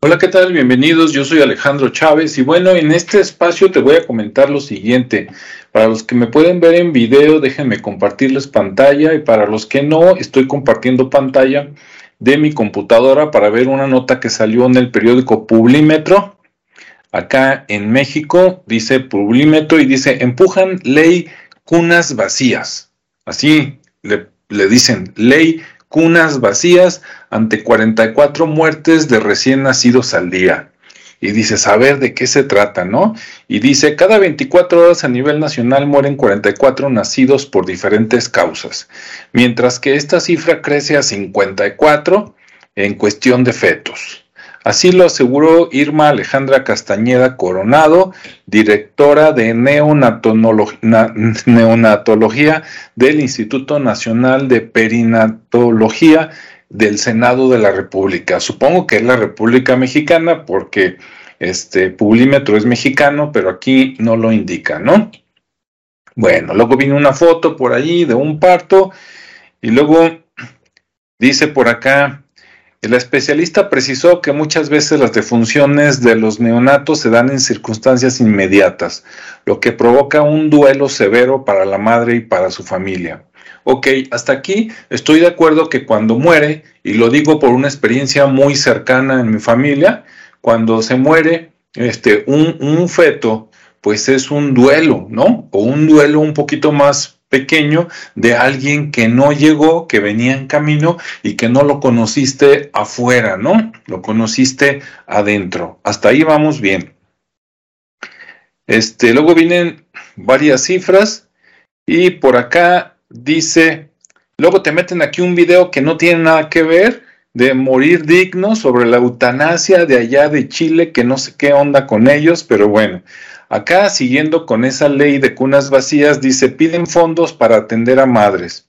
Hola, ¿qué tal? Bienvenidos. Yo soy Alejandro Chávez y bueno, en este espacio te voy a comentar lo siguiente. Para los que me pueden ver en video, déjenme compartirles pantalla y para los que no, estoy compartiendo pantalla de mi computadora para ver una nota que salió en el periódico Publímetro. Acá en México dice Publímetro y dice empujan ley cunas vacías. Así le, le dicen ley cunas vacías ante 44 muertes de recién nacidos al día. Y dice, saber de qué se trata, ¿no? Y dice, cada 24 horas a nivel nacional mueren 44 nacidos por diferentes causas, mientras que esta cifra crece a 54 en cuestión de fetos. Así lo aseguró Irma Alejandra Castañeda Coronado, directora de neonatología del Instituto Nacional de Perinatología del Senado de la República. Supongo que es la República Mexicana porque este Publímetro es mexicano, pero aquí no lo indica, ¿no? Bueno, luego viene una foto por ahí de un parto y luego dice por acá, el especialista precisó que muchas veces las defunciones de los neonatos se dan en circunstancias inmediatas, lo que provoca un duelo severo para la madre y para su familia. Ok, hasta aquí estoy de acuerdo que cuando muere, y lo digo por una experiencia muy cercana en mi familia, cuando se muere este, un, un feto, pues es un duelo, ¿no? O un duelo un poquito más pequeño de alguien que no llegó, que venía en camino y que no lo conociste afuera, ¿no? Lo conociste adentro. Hasta ahí vamos bien. Este, luego vienen varias cifras y por acá dice, luego te meten aquí un video que no tiene nada que ver de morir digno sobre la eutanasia de allá de Chile, que no sé qué onda con ellos, pero bueno, Acá, siguiendo con esa ley de cunas vacías, dice, piden fondos para atender a madres.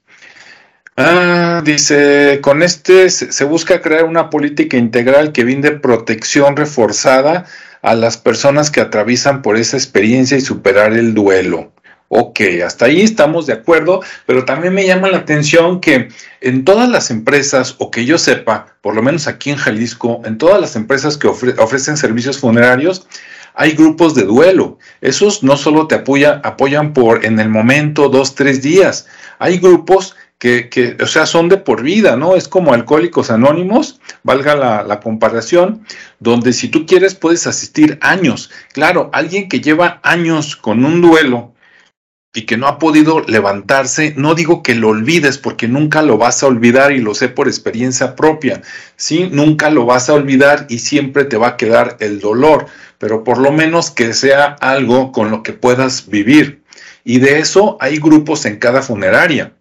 Ah, dice, con este se busca crear una política integral que brinde protección reforzada a las personas que atraviesan por esa experiencia y superar el duelo. Ok, hasta ahí estamos de acuerdo, pero también me llama la atención que en todas las empresas, o que yo sepa, por lo menos aquí en Jalisco, en todas las empresas que ofrecen servicios funerarios, hay grupos de duelo. Esos no solo te apoyan por en el momento, dos, tres días. Hay grupos que, o sea, son de por vida, ¿no? Es como alcohólicos anónimos, valga la, comparación, donde si tú quieres puedes asistir años. Claro, alguien que lleva años con un duelo y que no ha podido levantarse, no digo que lo olvides porque nunca lo vas a olvidar y lo sé por experiencia propia, ¿sí? Nunca lo vas a olvidar y siempre te va a quedar el dolor pero por lo menos que sea algo con lo que puedas vivir. Y de eso hay grupos en cada funeraria.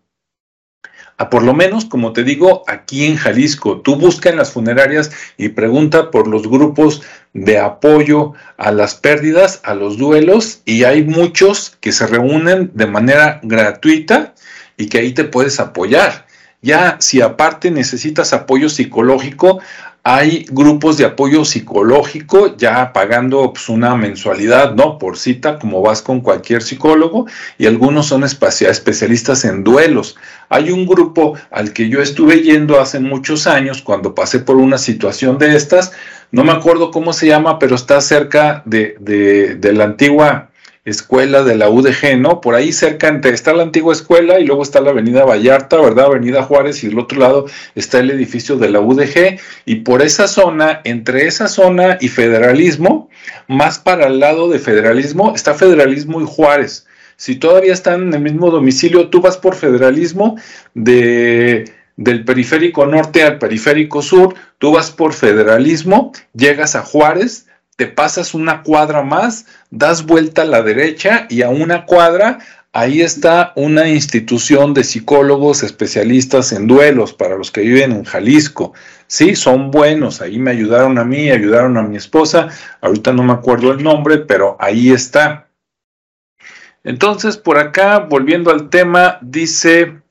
A por lo menos, como te digo, aquí en Jalisco, tú busca en las funerarias y pregunta por los grupos de apoyo a las pérdidas, a los duelos, y hay muchos que se reúnen de manera gratuita y que ahí te puedes apoyar. Ya si aparte necesitas apoyo psicológico, hay grupos de apoyo psicológico ya pagando pues, una mensualidad, ¿no? Por cita, como vas con cualquier psicólogo, y algunos son especialistas en duelos. Hay un grupo al que yo estuve yendo hace muchos años cuando pasé por una situación de estas, no me acuerdo cómo se llama, pero está cerca de, de, de la antigua escuela de la UDG, ¿no? Por ahí cerca entre, está la antigua escuela y luego está la avenida Vallarta, ¿verdad? Avenida Juárez y del otro lado está el edificio de la UDG y por esa zona, entre esa zona y federalismo, más para el lado de federalismo, está federalismo y Juárez. Si todavía están en el mismo domicilio, tú vas por federalismo de del periférico norte al periférico sur, tú vas por federalismo, llegas a Juárez, te pasas una cuadra más, das vuelta a la derecha y a una cuadra, ahí está una institución de psicólogos especialistas en duelos para los que viven en Jalisco. Sí, son buenos, ahí me ayudaron a mí, ayudaron a mi esposa, ahorita no me acuerdo el nombre, pero ahí está. Entonces, por acá, volviendo al tema, dice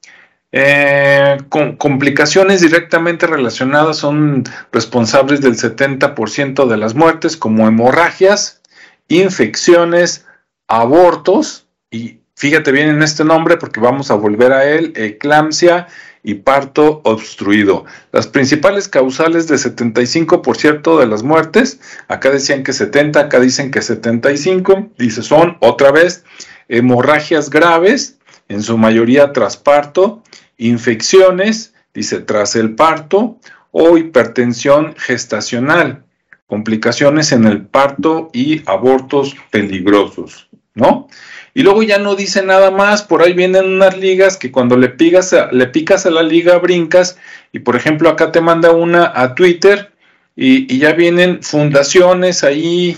eh, con complicaciones directamente relacionadas son responsables del 70% de las muertes, como hemorragias, infecciones, abortos, y fíjate bien en este nombre porque vamos a volver a él, eclampsia y parto obstruido. Las principales causales de 75% de las muertes, acá decían que 70, acá dicen que 75, dice son otra vez hemorragias graves, en su mayoría tras parto, infecciones, dice tras el parto, o hipertensión gestacional, complicaciones en el parto y abortos peligrosos, ¿no? Y luego ya no dice nada más, por ahí vienen unas ligas que cuando le, le picas a la liga brincas, y por ejemplo acá te manda una a Twitter, y, y ya vienen fundaciones ahí,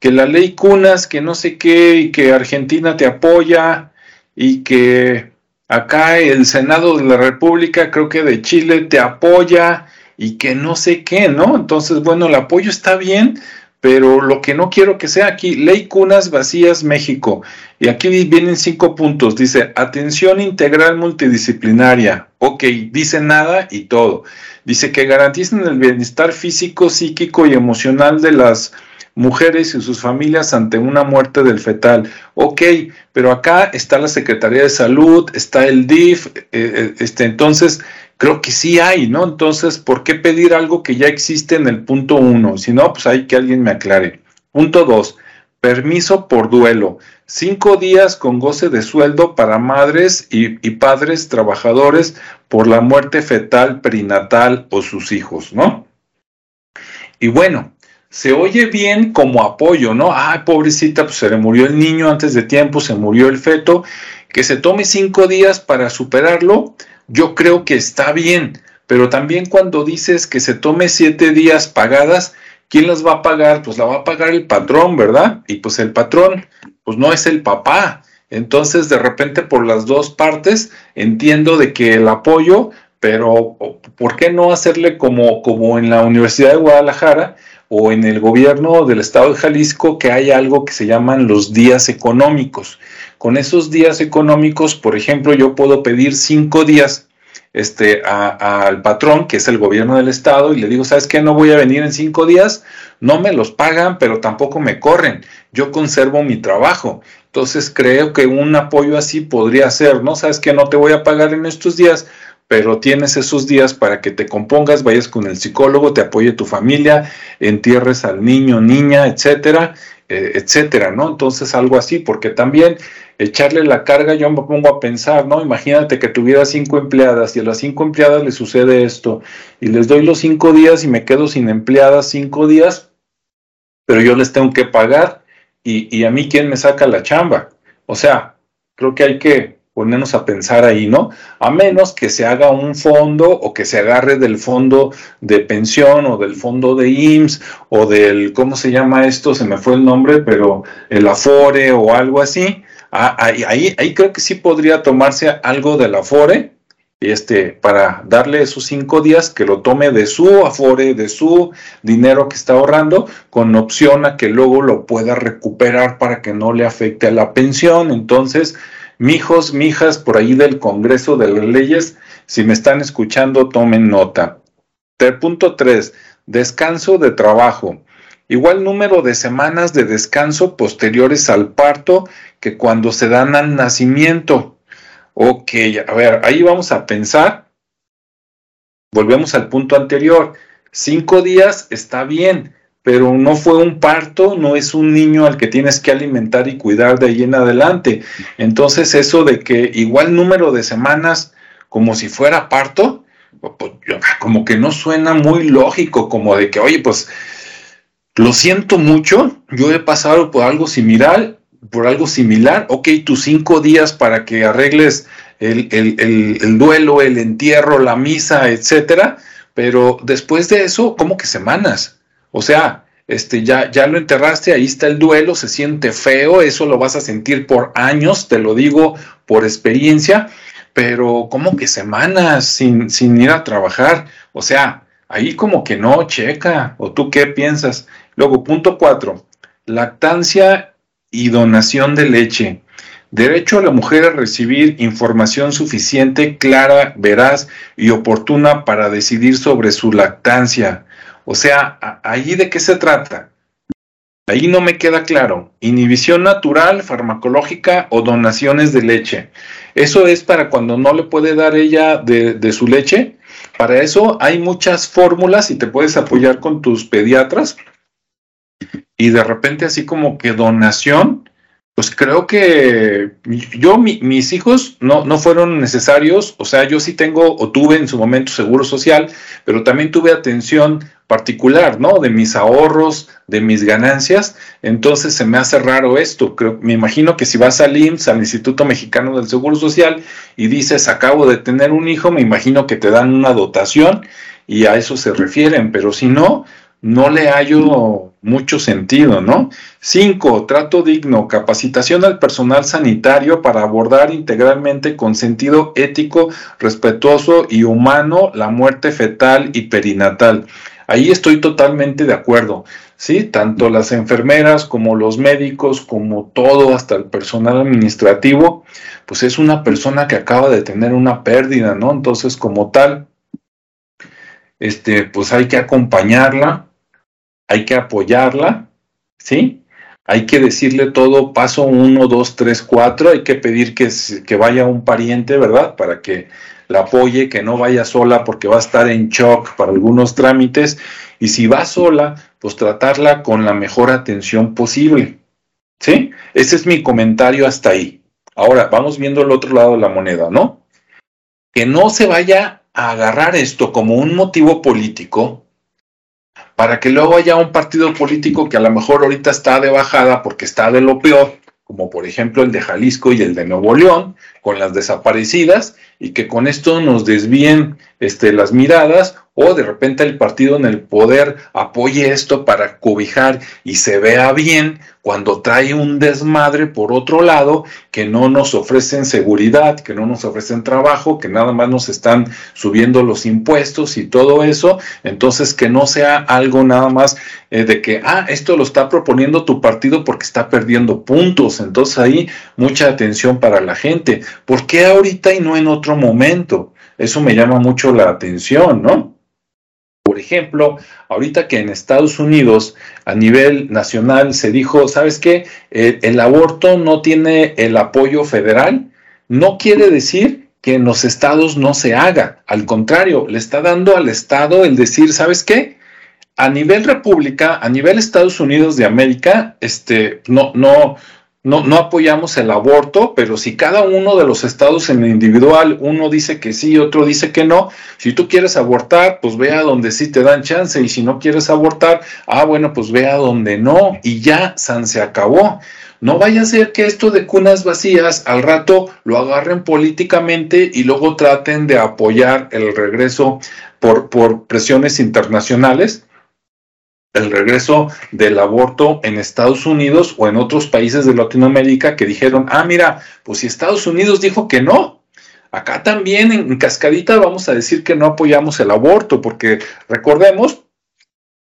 que la ley Cunas, que no sé qué, y que Argentina te apoya, y que acá el Senado de la República, creo que de Chile, te apoya, y que no sé qué, ¿no? Entonces, bueno, el apoyo está bien, pero lo que no quiero que sea aquí, Ley Cunas Vacías México. Y aquí vienen cinco puntos. Dice, atención integral multidisciplinaria. Ok, dice nada y todo. Dice que garanticen el bienestar físico, psíquico y emocional de las mujeres y sus familias ante una muerte del fetal. Ok, pero acá está la Secretaría de Salud, está el DIF, eh, eh, este, entonces creo que sí hay, ¿no? Entonces, ¿por qué pedir algo que ya existe en el punto uno? Si no, pues hay que alguien me aclare. Punto dos, permiso por duelo. Cinco días con goce de sueldo para madres y, y, padres trabajadores por la muerte fetal, perinatal o sus hijos, ¿no? Y bueno, se oye bien como apoyo, ¿no? Ay, pobrecita, pues se le murió el niño antes de tiempo, se murió el feto, que se tome cinco días para superarlo, yo creo que está bien, pero también cuando dices que se tome siete días pagadas, ¿quién las va a pagar? Pues la va a pagar el patrón, ¿verdad? Y pues el patrón, pues no es el papá. Entonces, de repente, por las dos partes, entiendo de que el apoyo, pero ¿por qué no hacerle como, como en la Universidad de Guadalajara o en el gobierno del estado de Jalisco, que hay algo que se llaman los días económicos? Con esos días económicos, por ejemplo, yo puedo pedir cinco días este, al patrón, que es el gobierno del estado, y le digo, ¿sabes qué? No voy a venir en cinco días, no me los pagan, pero tampoco me corren, yo conservo mi trabajo. Entonces creo que un apoyo así podría ser, ¿no? ¿Sabes qué? No te voy a pagar en estos días, pero tienes esos días para que te compongas, vayas con el psicólogo, te apoye tu familia, entierres al niño, niña, etcétera, eh, etcétera, ¿no? Entonces algo así, porque también echarle la carga, yo me pongo a pensar, ¿no? Imagínate que tuviera cinco empleadas y a las cinco empleadas le sucede esto y les doy los cinco días y me quedo sin empleadas cinco días, pero yo les tengo que pagar y, y a mí quién me saca la chamba. O sea, creo que hay que ponernos a pensar ahí, ¿no? A menos que se haga un fondo o que se agarre del fondo de pensión o del fondo de IMSS o del, ¿cómo se llama esto? Se me fue el nombre, pero el Afore o algo así, Ah, ahí, ahí, creo que sí podría tomarse algo del Afore, este, para darle esos cinco días que lo tome de su Afore, de su dinero que está ahorrando, con opción a que luego lo pueda recuperar para que no le afecte a la pensión. Entonces, mijos, mijas, por ahí del Congreso de las Leyes, si me están escuchando, tomen nota. Punto tres, descanso de trabajo. Igual número de semanas de descanso posteriores al parto que cuando se dan al nacimiento. Ok, a ver, ahí vamos a pensar. Volvemos al punto anterior. Cinco días está bien, pero no fue un parto, no es un niño al que tienes que alimentar y cuidar de ahí en adelante. Entonces eso de que igual número de semanas como si fuera parto, pues, como que no suena muy lógico, como de que, oye, pues lo siento mucho, yo he pasado por algo similar, por algo similar, ok, tus cinco días para que arregles el, el, duelo, el entierro, la misa, etcétera, pero después de eso, ¿cómo que semanas? O sea, este, ya, ya lo enterraste, ahí está el duelo, se siente feo, eso lo vas a sentir por años, te lo digo por experiencia, pero ¿cómo que semanas sin, sin ir a trabajar? O sea, ahí como que no checa, o tú qué piensas. Luego, punto cuatro, lactancia y donación de leche. Derecho a la mujer a recibir información suficiente, clara, veraz y oportuna para decidir sobre su lactancia. O sea, ahí de qué se trata. Ahí no me queda claro. Inhibición natural, farmacológica o donaciones de leche. Eso es para cuando no le puede dar ella de, de su leche. Para eso hay muchas fórmulas y te puedes apoyar con tus pediatras. Y de repente así como que donación, pues creo que yo, mis hijos no, no fueron necesarios, o sea, yo sí tengo o tuve en su momento seguro social, pero también tuve atención particular, ¿no? De mis ahorros, de mis ganancias, entonces se me hace raro esto. Creo, me imagino que si vas al IMSS, al Instituto Mexicano del Seguro Social, y dices, acabo de tener un hijo, me imagino que te dan una dotación y a eso se refieren, pero si no, no le hallo mucho sentido, ¿no? Cinco, trato digno, capacitación al personal sanitario para abordar integralmente con sentido ético, respetuoso y humano la muerte fetal y perinatal. Ahí estoy totalmente de acuerdo, ¿sí? Tanto las enfermeras como los médicos, como todo, hasta el personal administrativo, pues es una persona que acaba de tener una pérdida, ¿no? Entonces, como tal, este, pues hay que acompañarla, hay que apoyarla, ¿sí? Hay que decirle todo, paso uno, dos, tres, cuatro, hay que pedir que, que vaya un pariente, ¿verdad? Para que la apoye, que no vaya sola porque va a estar en shock para algunos trámites. Y si va sola, pues tratarla con la mejor atención posible. ¿Sí? Ese es mi comentario hasta ahí. Ahora, vamos viendo el otro lado de la moneda, ¿no? Que no se vaya a agarrar esto como un motivo político para que luego haya un partido político que a lo mejor ahorita está de bajada porque está de lo peor, como por ejemplo el de Jalisco y el de Nuevo León, con las desaparecidas, y que con esto nos desvíen este, las miradas o de repente el partido en el poder apoye esto para cobijar y se vea bien cuando trae un desmadre por otro lado que no nos ofrecen seguridad, que no nos ofrecen trabajo, que nada más nos están subiendo los impuestos y todo eso, entonces que no sea algo nada más eh, de que, ah, esto lo está proponiendo tu partido porque está perdiendo puntos, entonces ahí mucha atención para la gente. ¿Por qué ahorita y no en otro momento? Eso me llama mucho la atención, ¿no? Por ejemplo, ahorita que en Estados Unidos a nivel nacional se dijo, ¿sabes qué? El, aborto no tiene el apoyo federal, no quiere decir que en los estados no se haga. Al contrario, le está dando al estado el decir, ¿sabes qué? A nivel república, a nivel Estados Unidos de América, este, no, no, no, apoyamos el aborto, pero si cada uno de los estados en lo individual, uno dice que sí, otro dice que no, si tú quieres abortar, pues ve a donde sí te dan chance, y si no quieres abortar, ah, bueno, pues ve a donde no, y ya, San se acabó. No vaya a ser que esto de cunas vacías al rato lo agarren políticamente y luego traten de apoyar el regreso por, por presiones internacionales el regreso del aborto en Estados Unidos o en otros países de Latinoamérica que dijeron, ah, mira, pues si Estados Unidos dijo que no, acá también en Cascadita vamos a decir que no apoyamos el aborto, porque recordemos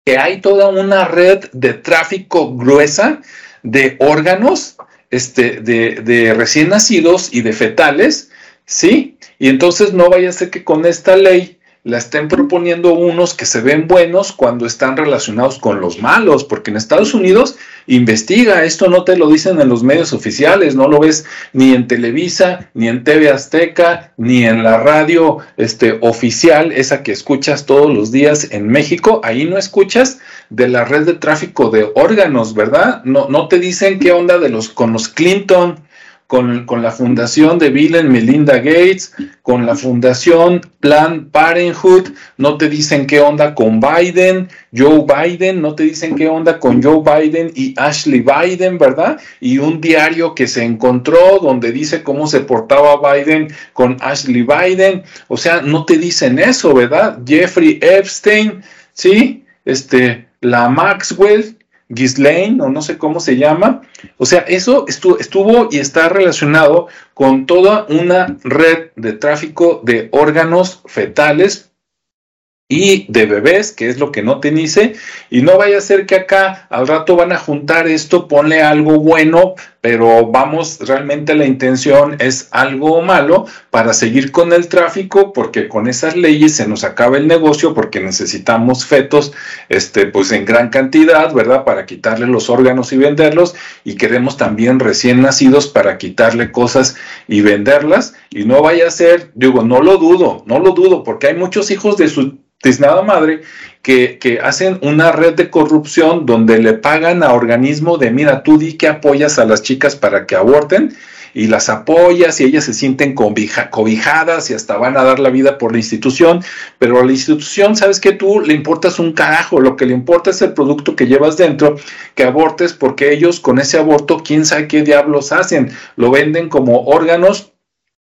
que hay toda una red de tráfico gruesa de órganos este, de, de recién nacidos y de fetales, ¿sí? Y entonces no vaya a ser que con esta ley la estén proponiendo unos que se ven buenos cuando están relacionados con los malos, porque en Estados Unidos investiga, esto no te lo dicen en los medios oficiales, no lo ves ni en Televisa, ni en TV Azteca, ni en la radio este, oficial, esa que escuchas todos los días en México, ahí no escuchas de la red de tráfico de órganos, ¿verdad? No, no te dicen qué onda de los con los Clinton, con, la fundación de Bill y Melinda Gates, con la fundación Plan Parenthood, no te dicen qué onda con Biden, Joe Biden, no te dicen qué onda con Joe Biden y Ashley Biden, ¿verdad? Y un diario que se encontró donde dice cómo se portaba Biden con Ashley Biden, o sea, no te dicen eso, ¿verdad? Jeffrey Epstein, ¿sí? Este, la Maxwell, Ghislaine, o no sé cómo se llama. O sea, eso estuvo, y está relacionado con toda una red de tráfico de órganos fetales y de bebés, que es lo que no te dice, y no vaya a ser que acá al rato van a juntar esto, ponle algo bueno pero vamos, realmente la intención es algo malo para seguir con el tráfico, porque con esas leyes se nos acaba el negocio, porque necesitamos fetos, este, pues en gran cantidad, ¿verdad? Para quitarle los órganos y venderlos, y queremos también recién nacidos para quitarle cosas y venderlas, y no vaya a ser, digo, no lo dudo, no lo dudo, porque hay muchos hijos de su tiznada madre que, hacen una red de corrupción donde le pagan a organismo de, mira, tú di que apoyas a las chicas para que aborten y las apoyas y ellas se sienten cobijadas y hasta van a dar la vida por la institución, pero a la institución, sabes que tú le importas un carajo, lo que le importa es el producto que llevas dentro, que abortes, porque ellos con ese aborto, quién sabe qué diablos hacen, lo venden como órganos,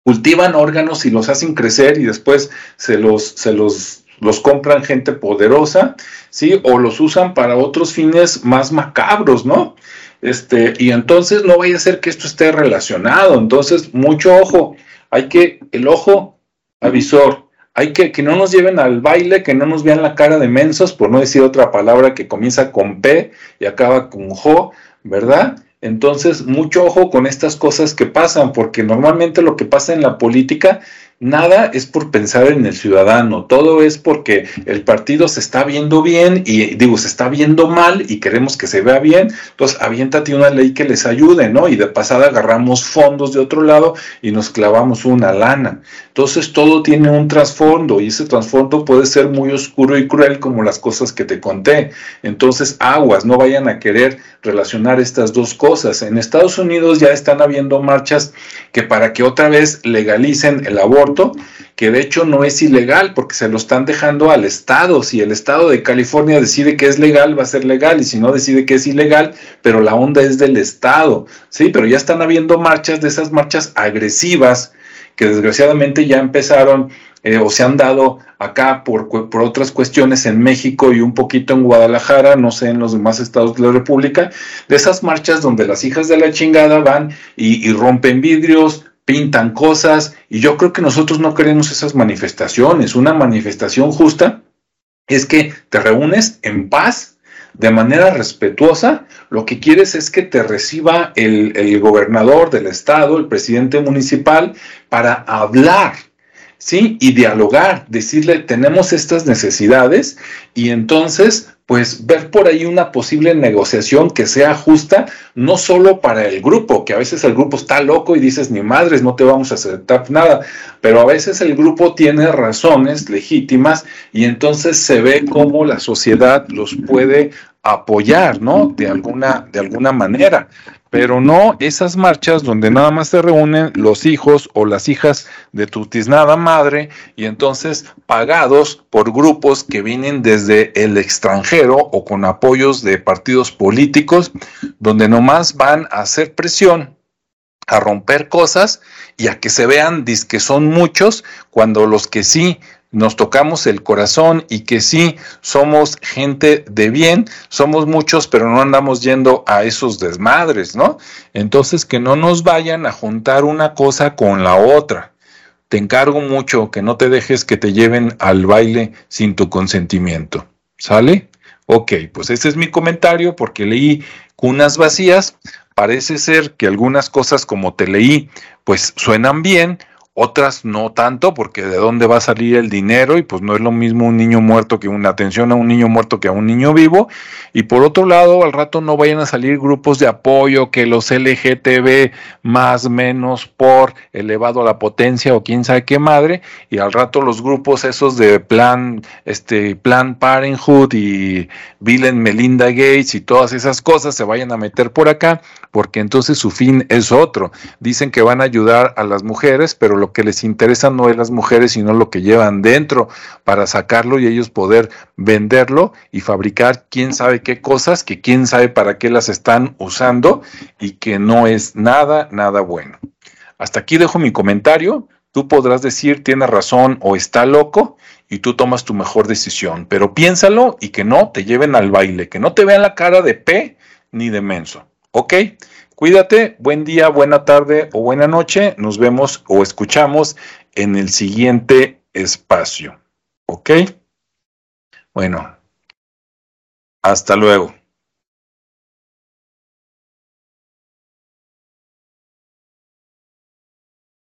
cultivan órganos y los hacen crecer y después se los, se los los compran gente poderosa, ¿sí? O los usan para otros fines más macabros, ¿no? Este, y entonces no vaya a ser que esto esté relacionado. Entonces, mucho ojo. Hay que, el ojo avisor, hay que que no nos lleven al baile, que no nos vean la cara de mensos, por no decir otra palabra que comienza con P y acaba con Jo, ¿verdad? Entonces, mucho ojo con estas cosas que pasan, porque normalmente lo que pasa en la política nada es por pensar en el ciudadano, todo es porque el partido se está viendo bien y digo, se está viendo mal y queremos que se vea bien, entonces aviéntate una ley que les ayude, ¿no? Y de pasada agarramos fondos de otro lado y nos clavamos una lana. Entonces todo tiene un trasfondo y ese trasfondo puede ser muy oscuro y cruel como las cosas que te conté. Entonces aguas, no vayan a querer relacionar estas dos cosas. En Estados Unidos ya están habiendo marchas que para que otra vez legalicen el aborto, que de hecho no es ilegal porque se lo están dejando al Estado. Si el Estado de California decide que es legal, va a ser legal y si no decide que es ilegal, pero la onda es del Estado. Sí, pero ya están habiendo marchas de esas marchas agresivas que desgraciadamente ya empezaron eh, o se han dado acá por, por, otras cuestiones en México y un poquito en Guadalajara, no sé, en los demás estados de la República, de esas marchas donde las hijas de la chingada van y, rompen vidrios, pintan cosas, y yo creo que nosotros no queremos esas manifestaciones. Una manifestación justa es que te reúnes en paz, de manera respetuosa, lo que quieres es que te reciba el, el gobernador del estado, el presidente municipal, para hablar ¿sí? Y dialogar, decirle, tenemos estas necesidades y entonces, pues ver por ahí una posible negociación que sea justa, no solo para el grupo, que a veces el grupo está loco y dices, ni madres, no te vamos a aceptar nada, pero a veces el grupo tiene razones legítimas y entonces se ve cómo la sociedad los puede apoyar, ¿no? De alguna, de alguna manera pero no esas marchas donde nada más se reúnen los hijos o las hijas de tu tiznada madre y entonces pagados por grupos que vienen desde el extranjero o con apoyos de partidos políticos, donde nomás van a hacer presión a romper cosas y a que se vean que son muchos cuando los que sí nos tocamos el corazón y que sí somos gente de bien, somos muchos, pero no andamos yendo a esos desmadres, ¿no? Entonces que no nos vayan a juntar una cosa con la otra. Te encargo mucho que no te dejes que te lleven al baile sin tu consentimiento. ¿Sale? Ok, pues ese es mi comentario porque leí cunas vacías. Parece ser que algunas cosas como te leí, pues suenan bien, otras no tanto, porque de dónde va a salir el dinero y pues no es lo mismo un niño muerto que una atención a un niño muerto que a un niño vivo. Y por otro lado, al rato no vayan a salir grupos de apoyo que los LGTB más menos por elevado a la potencia o quién sabe qué madre. Y al rato los grupos esos de plan, este, plan Parenthood y Bill Melinda Gates y todas esas cosas se vayan a meter por acá, porque entonces su fin es otro. Dicen que van a ayudar a las mujeres, pero que les interesa no es las mujeres, sino lo que llevan dentro para sacarlo y ellos poder venderlo y fabricar quién sabe qué cosas, que quién sabe para qué las están usando y que no es nada, nada bueno. Hasta aquí dejo mi comentario. Tú podrás decir tiene razón o está loco y tú tomas tu mejor decisión, pero piénsalo y que no te lleven al baile, que no te vean la cara de P ni de menso. ¿Ok? Cuídate, buen día, buena tarde o buena noche. Nos vemos o escuchamos en el siguiente espacio. ¿Ok? Bueno, hasta luego.